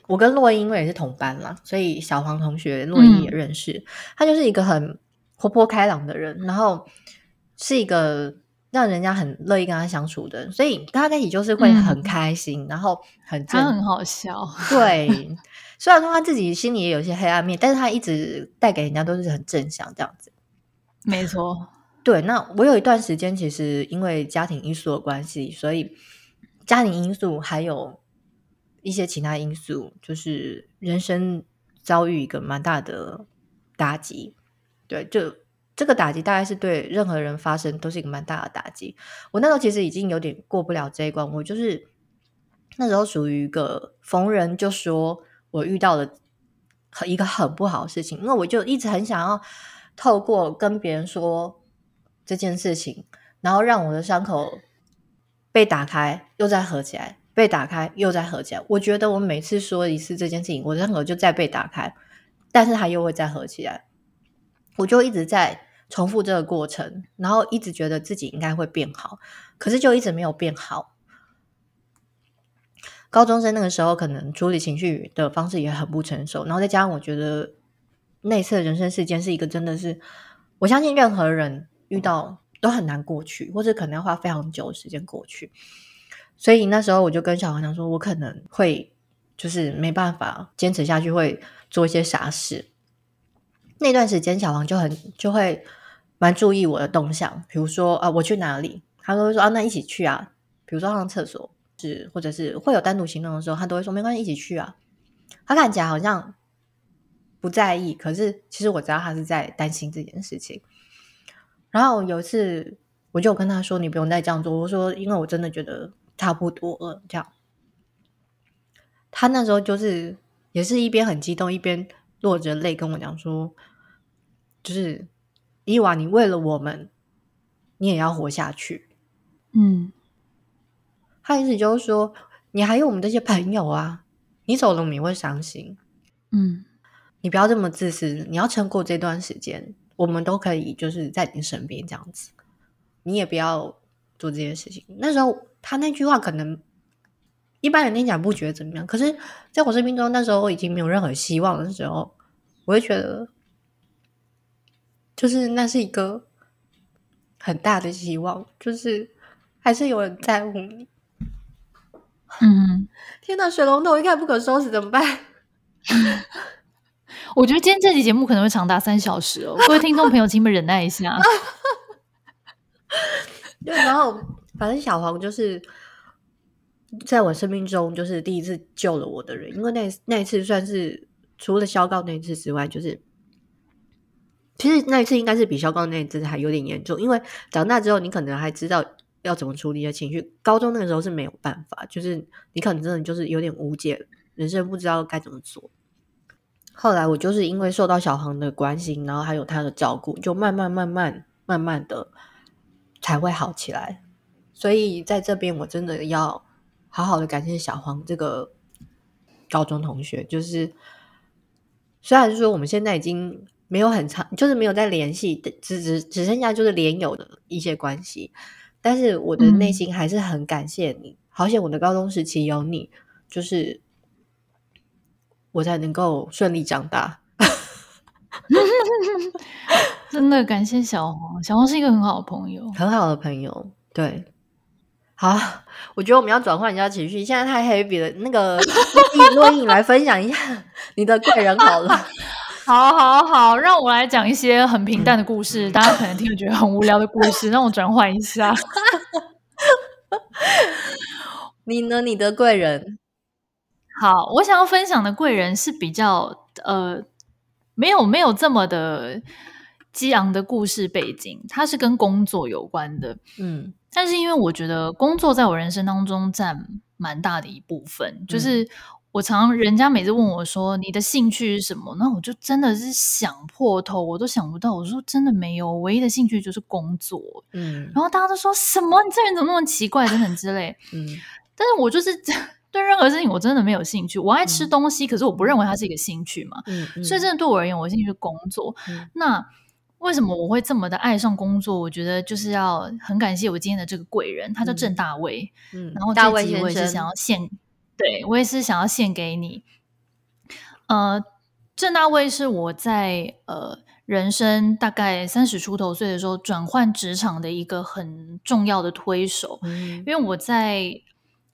我跟洛英因为也是同班嘛，所以小黄同学洛英也认识。嗯、他就是一个很活泼开朗的人，然后是一个让人家很乐意跟他相处的，所以跟他在一起就是会很开心，嗯、然后很他很好笑。对，虽然说他自己心里也有一些黑暗面，但是他一直带给人家都是很正向这样子。没错，对。那我有一段时间，其实因为家庭因素的关系，所以家庭因素还有一些其他因素，就是人生遭遇一个蛮大的打击。对，就这个打击，大概是对任何人发生都是一个蛮大的打击。我那时候其实已经有点过不了这一关，我就是那时候属于一个逢人就说我遇到了一个很不好的事情，因为我就一直很想要透过跟别人说这件事情，然后让我的伤口被打开，又再合起来，被打开又再合起来。我觉得我每次说一次这件事情，我的伤口就再被打开，但是它又会再合起来。我就一直在重复这个过程，然后一直觉得自己应该会变好，可是就一直没有变好。高中生那个时候，可能处理情绪的方式也很不成熟，然后再加上我觉得那次人生事件是一个真的是，我相信任何人遇到都很难过去，或者可能要花非常久的时间过去。所以那时候我就跟小黄讲说，我可能会就是没办法坚持下去，会做一些傻事。那段时间，小黄就很就会蛮注意我的动向，比如说啊，我去哪里，他都会说啊，那一起去啊。比如说上厕所。是，或者是会有单独行动的时候，他都会说没关系，一起去啊。他看起来好像不在意，可是其实我知道他是在担心这件事情。然后有一次，我就跟他说：“你不用再这样做。”我说：“因为我真的觉得差不多了。”这样，他那时候就是也是一边很激动，一边落着泪跟我讲说：“就是伊娃，你为了我们，你也要活下去。”嗯。他意思就是说，你还有我们这些朋友啊，你走了我们也会伤心。嗯，你不要这么自私，你要撑过这段时间，我们都可以就是在你身边这样子。你也不要做这些事情。那时候他那句话可能一般人听起来不觉得怎么样，可是在我生命中那时候我已经没有任何希望的时候，我就觉得，就是那是一个很大的希望，就是还是有人在乎你。嗯，天哪，水龙头一看不可收拾，怎么办？我觉得今天这期节目可能会长达三小时哦，各位听众朋友，请你们忍耐一下。对，然后反正小黄就是在我生命中就是第一次救了我的人，因为那那一次算是除了肖告那一次之外，就是其实那一次应该是比萧告那一次还有点严重，因为长大之后你可能还知道。要怎么处理的情绪？高中那个时候是没有办法，就是你可能真的就是有点无解，人生不知道该怎么做。后来我就是因为受到小黄的关心，然后还有他的照顾，就慢慢慢慢慢慢的才会好起来。所以在这边我真的要好好的感谢小黄这个高中同学，就是虽然说我们现在已经没有很长，就是没有在联系，只只只剩下就是连友的一些关系。但是我的内心还是很感谢你，嗯、好险我的高中时期有你，就是我才能够顺利长大。真的感谢小黄，小黄是一个很好的朋友，很好的朋友。对，好，我觉得我们要转换一下情绪，现在太 heavy 了。那个 洛英来分享一下你的贵人好了。好好好，让我来讲一些很平淡的故事，大家可能听了觉得很无聊的故事，让我转换一下。你呢？你的贵人？好，我想要分享的贵人是比较呃，没有没有这么的激昂的故事背景，它是跟工作有关的。嗯，但是因为我觉得工作在我人生当中占蛮大的一部分，就是。我常人家每次问我说，你的兴趣是什么？那我就真的是想破头，我都想不到。我说真的没有，我唯一的兴趣就是工作。嗯，然后大家都说什么？你这人怎么那么奇怪？等等之类。嗯，但是我就是 对任何事情我真的没有兴趣。我爱吃东西，嗯、可是我不认为它是一个兴趣嘛。嗯，嗯，所以真的对我而言，我兴趣是工作。嗯、那为什么我会这么的爱上工作？我觉得就是要很感谢我今天的这个贵人，他叫郑大卫。嗯，然后这集我也是想要献。对，我也是想要献给你。呃，郑大卫是我在呃人生大概三十出头岁的时候转换职场的一个很重要的推手。嗯，因为我在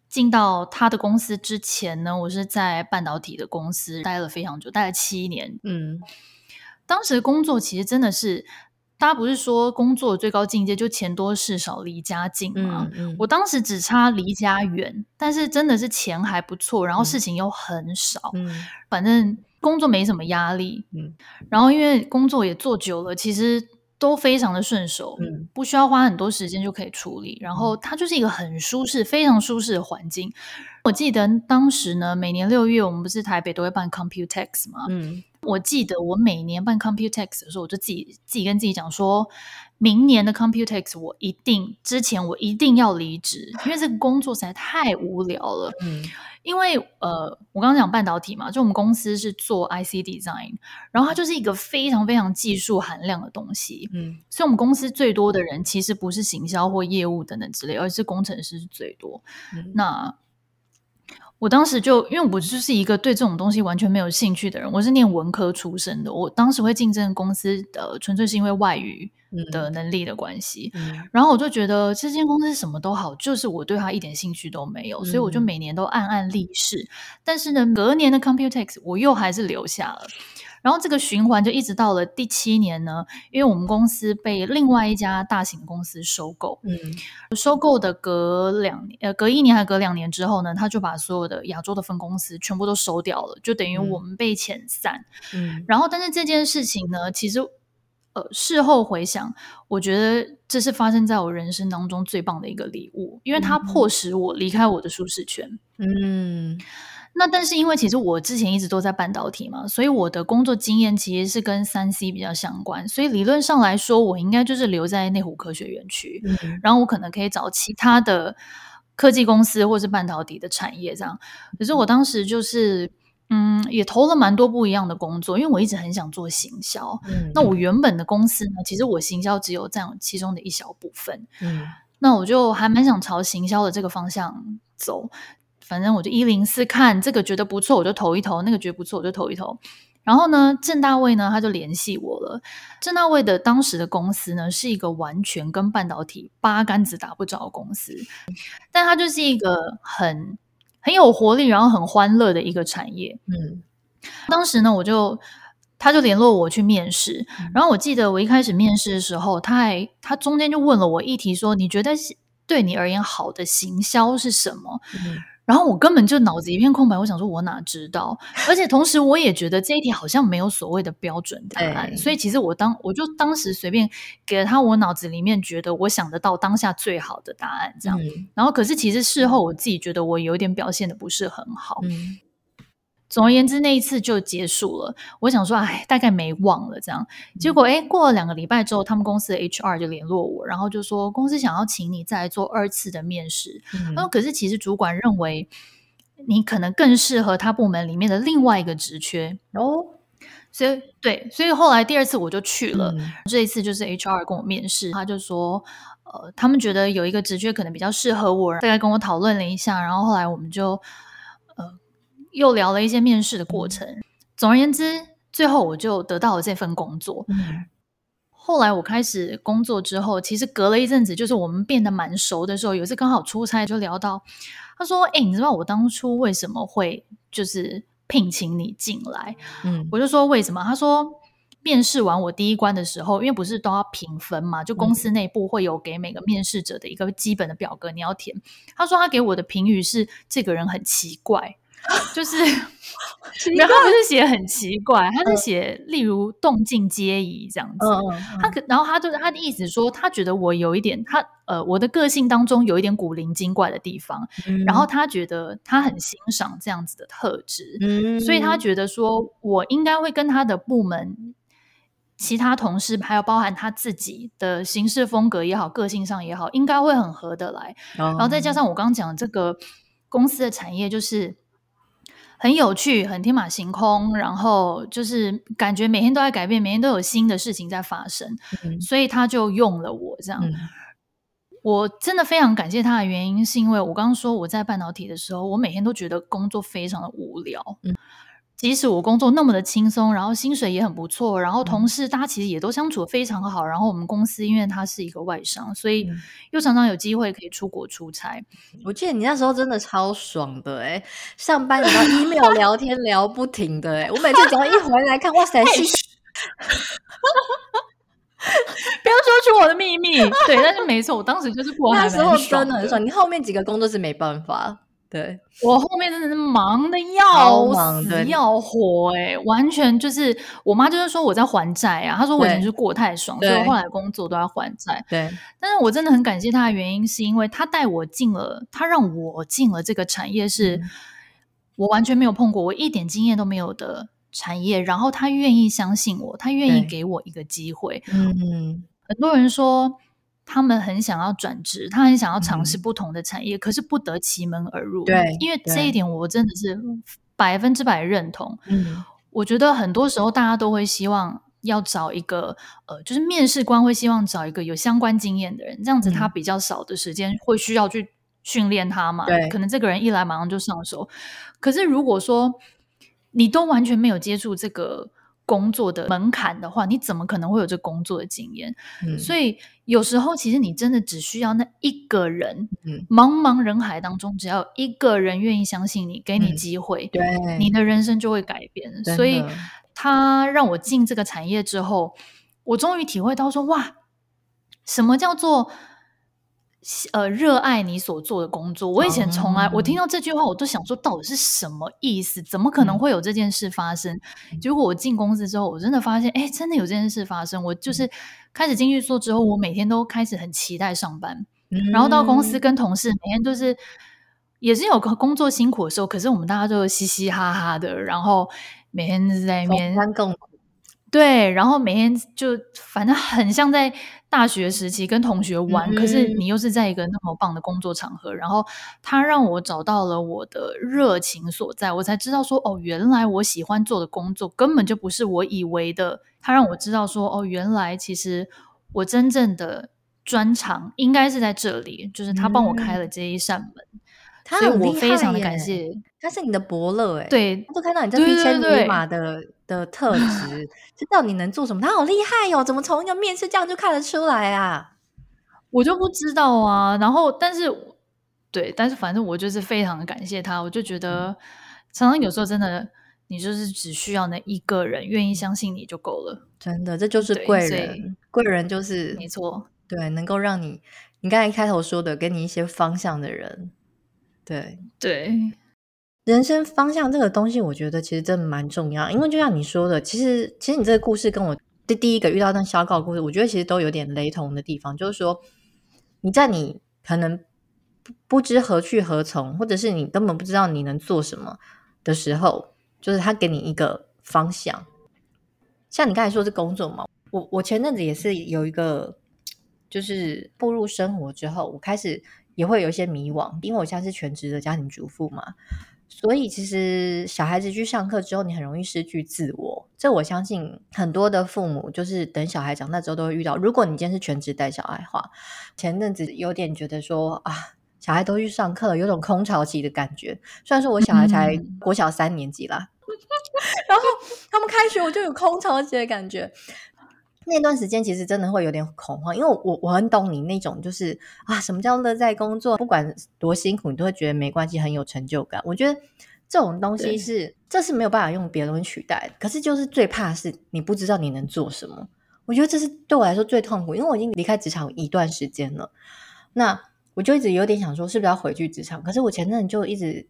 进到他的公司之前呢，我是在半导体的公司待了非常久，待了七年。嗯，当时的工作其实真的是。大家不是说工作最高境界就钱多事少离家近吗？嗯嗯、我当时只差离家远，但是真的是钱还不错，然后事情又很少，嗯、反正工作没什么压力。嗯、然后因为工作也做久了，其实都非常的顺手，嗯、不需要花很多时间就可以处理。然后它就是一个很舒适、非常舒适的环境。我记得当时呢，每年六月我们不是台北都会办 Computex 吗？嗯，我记得我每年办 Computex 的时候，我就自己自己跟自己讲说，明年的 Computex 我一定之前我一定要离职，因为这个工作实在太无聊了。嗯。因为呃，我刚刚讲半导体嘛，就我们公司是做 IC design，然后它就是一个非常非常技术含量的东西，嗯，所以我们公司最多的人其实不是行销或业务等等之类，而是工程师是最多。嗯、那我当时就因为我就是一个对这种东西完全没有兴趣的人，我是念文科出身的，我当时会竞争公司的纯粹是因为外语。的能力的关系，嗯，然后我就觉得这间公司什么都好，就是我对它一点兴趣都没有，嗯，所以我就每年都暗暗立誓。但是呢，隔年的 Computex 我又还是留下了，然后这个循环就一直到了第七年呢，因为我们公司被另外一家大型公司收购，嗯，收购的隔两年，呃，隔一年还隔两年之后呢，他就把所有的亚洲的分公司全部都收掉了，就等于我们被遣散，嗯，然后但是这件事情呢，其实。呃，事后回想，我觉得这是发生在我人生当中最棒的一个礼物，因为它迫使我离开我的舒适圈。嗯，那但是因为其实我之前一直都在半导体嘛，所以我的工作经验其实是跟三 C 比较相关，所以理论上来说，我应该就是留在内湖科学园区，嗯，然后我可能可以找其他的科技公司或是半导体的产业这样。可是我当时就是。嗯，也投了蛮多不一样的工作，因为我一直很想做行销。嗯，那我原本的公司呢，其实我行销只有占其中的一小部分。嗯，那我就还蛮想朝行销的这个方向走。反正我就一零四看这个觉得不错，我就投一投；那个觉得不错，我就投一投。然后呢，郑大卫呢，他就联系我了。郑大卫的当时的公司呢，是一个完全跟半导体八竿子打不着的公司，但它就是一个很。很有活力，然后很欢乐的一个产业。嗯，当时呢，我就他就联络我去面试，嗯。然后我记得我一开始面试的时候，他还他中间就问了我一题，说：“你觉得对你而言好的行销是什么？”嗯然后我根本就脑子一片空白，我想说，我哪知道？而且同时，我也觉得这一题好像没有所谓的标准答案，所以其实我当我就当时随便给了他我脑子里面觉得我想得到当下最好的答案，这样。嗯、然后可是其实事后我自己觉得我有一点表现的不是很好。嗯总而言之，那一次就结束了。我想说，哎，大概没忘了这样。结果，哎，过了两个礼拜之后，他们公司的 HR 就联络我，然后就说公司想要请你再来做二次的面试。嗯。然后，可是其实主管认为你可能更适合他部门里面的另外一个职缺哦。所以，对，所以后来第二次我就去了。嗯。这一次就是 HR 跟我面试，他就说，呃，他们觉得有一个职缺可能比较适合我，大概跟我讨论了一下，然后后来我们就。又聊了一些面试的过程。嗯。总而言之，最后我就得到了这份工作。嗯。后来我开始工作之后，其实隔了一阵子，就是我们变得蛮熟的时候，有一次刚好出差就聊到，他说：“哎，你知道我当初为什么会就是聘请你进来？”嗯，我就说为什么？他说面试完我第一关的时候，因为不是都要评分嘛，就公司内部会有给每个面试者的一个基本的表格，你要填。他说他给我的评语是这个人很奇怪。就是，然后他不是写很奇怪，他是写例如动静皆宜这样子。嗯、他可，然后他就他的意思说，他觉得我有一点，他呃，我的个性当中有一点古灵精怪的地方，嗯、然后他觉得他很欣赏这样子的特质，嗯，所以他觉得说我应该会跟他的部门其他同事，还有包含他自己的行事风格也好，个性上也好，应该会很合得来。嗯、然后再加上我刚刚讲的这个公司的产业，就是。很有趣，很天马行空，然后就是感觉每天都在改变，每天都有新的事情在发生，嗯、所以他就用了我这样。嗯、我真的非常感谢他的原因，是因为我刚刚说我在半导体的时候，我每天都觉得工作非常的无聊。嗯即使我工作那么的轻松，然后薪水也很不错，然后同事大家其实也都相处得非常好，然后我们公司因为它是一个外商，所以又常常有机会可以出国出差。我记得你那时候真的超爽的诶，上班然后 email 聊天聊不停的诶，我每次只要一回来看，哇塞，不要说出我的秘密。对，但是没错，我当时就是过那时候真的很爽，你后面几个工作是没办法。对，我后面真的是忙的要死要活，哎，完全就是我妈就是说我在还债啊，她说我以前是过太爽，所以我后来工作都要还债。对，但是我真的很感谢她的原因，是因为她带我进了，她让我进了这个产业，是我完全没有碰过，我一点经验都没有的产业，然后她愿意相信我，她愿意给我一个机会。嗯，很多人说。他们很想要转职，他很想要尝试不同的产业，嗯、可是不得其门而入。对，因为这一点我真的是百分之百认同。嗯，我觉得很多时候大家都会希望要找一个，呃，就是面试官会希望找一个有相关经验的人，这样子他比较少的时间会需要去训练他嘛。对，可能这个人一来马上就上手。可是如果说你都完全没有接触这个。工作的门槛的话，你怎么可能会有这工作的经验？嗯，所以有时候其实你真的只需要那一个人，嗯，茫茫人海当中，只要一个人愿意相信你，给你机会，对，你的人生就会改变。所以他让我进这个产业之后，我终于体会到说，哇，什么叫做？呃，热爱你所做的工作。我以前从来，哦、我听到这句话，我都想说，到底是什么意思？怎么可能会有这件事发生？嗯、结果我进公司之后，我真的发现，哎，真的有这件事发生。我就是开始进去做之后，我每天都开始很期待上班。嗯、然后到公司跟同事每天都是，也是有个工作辛苦的时候，可是我们大家都嘻嘻哈哈的，然后每天在那边。对，然后每天就反正很像在大学时期跟同学玩，嗯、可是你又是在一个那么棒的工作场合，然后他让我找到了我的热情所在，我才知道说哦，原来我喜欢做的工作根本就不是我以为的。他让我知道说哦，原来其实我真正的专长应该是在这里，就是他帮我开了这一扇门。嗯他所以我非常的感谢，他是你的伯乐哎，对，他就看到你这匹千里马的的特质，知道你能做什么。他好厉害哟、哦，怎么从一个面试这样就看得出来啊？我就不知道啊。然后，但是对，但是反正我就是非常的感谢他。我就觉得，常常有时候真的，你就是只需要那一个人愿意相信你就够了。真的，这就是贵人，贵人就是没错，对，能够让你，你刚才一开头说的，给你一些方向的人。对对，人生方向这个东西，我觉得其实真的蛮重要。因为就像你说的，其实其实你这个故事跟我第第一个遇到那小稿故事，我觉得其实都有点雷同的地方。就是说，你在你可能不知何去何从，或者是你根本不知道你能做什么的时候，就是他给你一个方向。像你刚才说是工作嘛，我我前阵子也是有一个，就是步入生活之后，我开始。也会有一些迷惘，因为我现在是全职的家庭主妇嘛，所以其实小孩子去上课之后，你很容易失去自我。这我相信很多的父母就是等小孩长大之后都会遇到。如果你今天是全职带小孩的话，前阵子有点觉得说啊，小孩都去上课了，有种空巢期的感觉。虽然说我小孩才国小三年级啦，嗯、然后他们开学我就有空巢期的感觉。那段时间其实真的会有点恐慌，因为我我很懂你那种，就是啊，什么叫乐在工作？不管多辛苦，你都会觉得没关系，很有成就感。我觉得这种东西是，对这是没有办法用别的东西取代的。可是就是最怕是你不知道你能做什么。我觉得这是对我来说最痛苦，因为我已经离开职场一段时间了。那我就一直有点想说，是不是要回去职场？可是我前阵就一直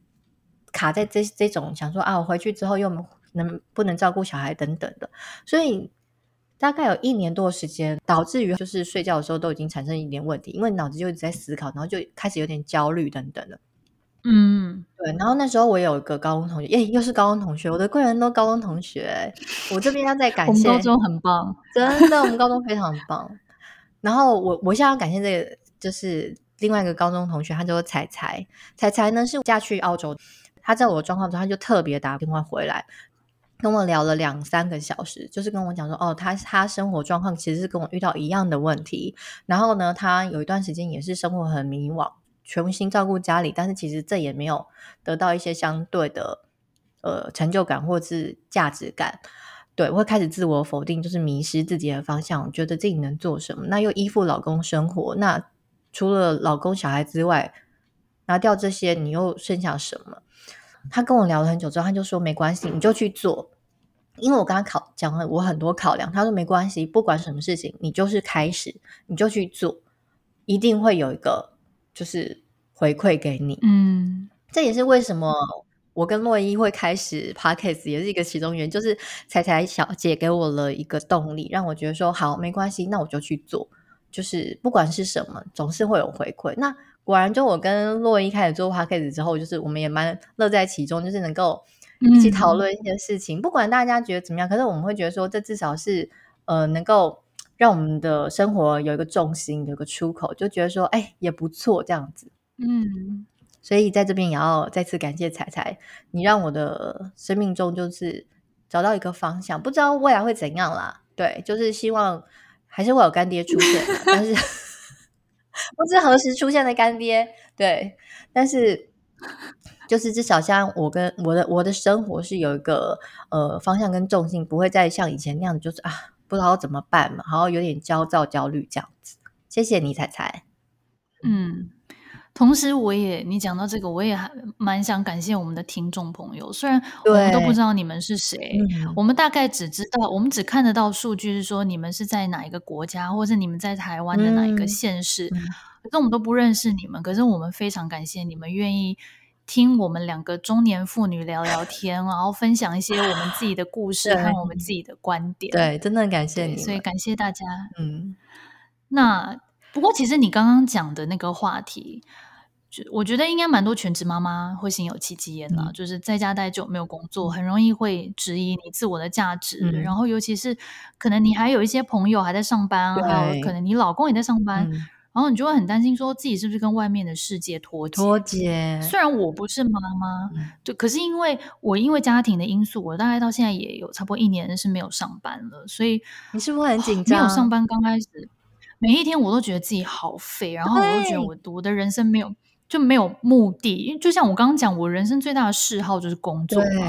卡在这这种想说啊，我回去之后又能不能照顾小孩等等的，所以。大概有一年多的时间，导致于就是睡觉的时候都已经产生一点问题，因为脑子就一直在思考，然后就开始有点焦虑等等的。嗯，对。然后那时候我有一个高中同学，耶，又是高中同学，我的贵人都高中同学。我这边要再感谢，我们高中很棒，真的，我们高中非常棒。然后我我现在要感谢这个，就是另外一个高中同学，他叫做彩彩。彩彩呢是嫁去澳洲，他在我的状况中，他就特别打电话回来。跟我聊了两三个小时，就是跟我讲说，哦，他他生活状况其实是跟我遇到一样的问题。然后呢，他有一段时间也是生活很迷惘，全心照顾家里，但是其实这也没有得到一些相对的呃成就感或是价值感。对，会开始自我否定，就是迷失自己的方向，觉得自己能做什么，那又依附老公生活。那除了老公小孩之外，拿掉这些，你又剩下什么？他跟我聊了很久之后，他就说没关系，你就去做。因为我跟他考讲了我很多考量，他说没关系，不管什么事情，你就是开始，你就去做，一定会有一个就是回馈给你。嗯，这也是为什么我跟洛伊会开始 podcast，也是一个其中原因，就是彩彩小姐给我了一个动力，让我觉得说好没关系，那我就去做，就是不管是什么，总是会有回馈。那果然，就我跟洛伊开始做 podcast 之后，就是我们也蛮乐在其中，就是能够一起讨论一些事情，嗯、不管大家觉得怎么样，可是我们会觉得说，这至少是呃能够。让我们的生活有一个重心，有一个出口，就觉得说，哎，也不错，这样子。嗯，所以在这边也要再次感谢彩彩，你让我的生命中就是找到一个方向，不知道未来会怎样啦。对，就是希望还是会有干爹出现，但是不知何时出现的干爹。对，但是就是至少像我跟我的我的生活是有一个呃方向跟重心，不会再像以前那样，就是啊。不知道怎么办嘛，然后有点焦躁、焦虑这样子。谢谢你，彩彩。嗯，同时我也，你讲到这个，我也还蛮想感谢我们的听众朋友。虽然我们都不知道你们是谁，嗯、我们大概只知道，我们只看得到数据是说你们是在哪一个国家，或者你们在台湾的哪一个县市，嗯、可是我们都不认识你们。可是我们非常感谢你们愿意。听我们两个中年妇女聊聊天，然后分享一些我们自己的故事和我们自己的观点。对，真的很感谢你，所以感谢大家。嗯，那不过其实你刚刚讲的那个话题，就我觉得应该蛮多全职妈妈会心有戚戚焉啦，嗯、就是在家待久没有工作，很容易会质疑你自我的价值。嗯、然后尤其是可能你还有一些朋友还在上班，对还有可能你老公也在上班。嗯然后你就会很担心，说自己是不是跟外面的世界脱节？脱节。虽然我不是妈妈，就、嗯、可是因为我因为家庭的因素，我大概到现在也有差不多一年是没有上班了，所以你是不是很紧张？没有上班刚开始，每一天我都觉得自己好废，然后我都觉得我我的人生没有就没有目的，因为就像我刚刚讲，我人生最大的嗜好就是工作嘛。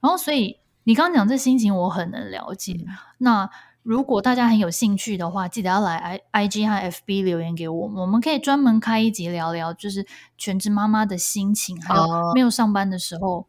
然后所以你刚刚讲这心情，我很能了解。嗯、那。如果大家很有兴趣的话，记得要来 I I G 和 F B 留言给我们，我们可以专门开一集聊聊，就是全职妈妈的心情，还有没有上班的时候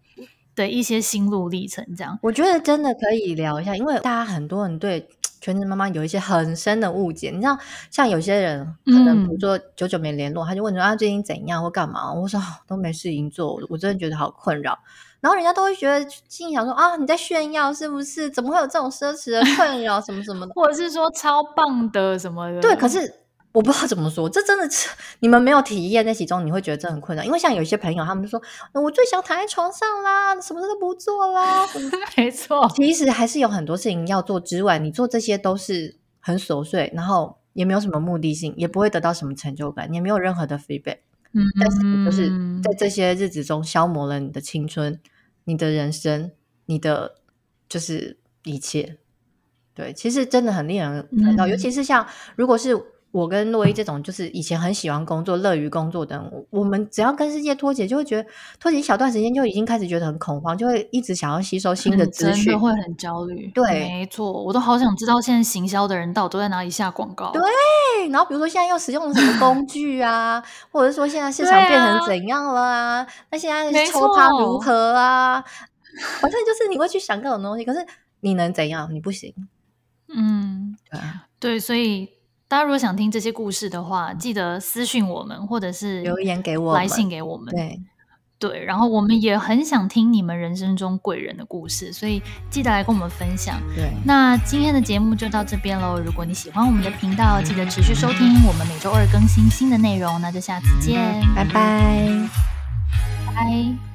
的一些心路历程。这样，我觉得真的可以聊一下，因为大家很多人对全职妈妈有一些很深的误解。你知道，像有些人可能比如说久久没联络，嗯、他就问说啊最近怎样或干嘛？我说都没事情做，我真的觉得好困扰。然后人家都会觉得心里想说啊，你在炫耀是不是？怎么会有这种奢侈的困扰什么什么的？或者是说超棒的什么的？对，可是我不知道怎么说，这真的是你们没有体验在其中，你会觉得这很困难。因为像有些朋友，他们就说，我最想躺在床上啦，什么都不做啦。没错，其实还是有很多事情要做之外，你做这些都是很琐碎，然后也没有什么目的性，也不会得到什么成就感，也没有任何的 feedback。嗯，但是就是在这些日子中消磨了你的青春。你的人生，你的就是一切，对，其实真的很令人感到，嗯、尤其是像如果是我跟洛伊这种，就是以前很喜欢工作、乐于工作的人，我们只要跟世界脱节，就会觉得脱节一小段时间就已经开始觉得很恐慌，就会一直想要吸收新的资讯，真的会很焦虑。对，没错，我都好想知道现在行销的人到底都在哪里下广告。对，然后比如说现在又使用了什么工具啊，或者说现在市场变成怎样了啊？啊那现在抽它如何啊？反正就是你会去想各种东西，可是你能怎样？你不行。嗯，对对，所以大家如果想听这些故事的话，记得私信我们，或者是留言给我，来信给我们。对对，然后我们也很想听你们人生中贵人的故事，所以记得来跟我们分享。对，那今天的节目就到这边喽。如果你喜欢我们的频道，记得持续收听，我们每周二更新新的内容。那就下次见，拜拜，拜。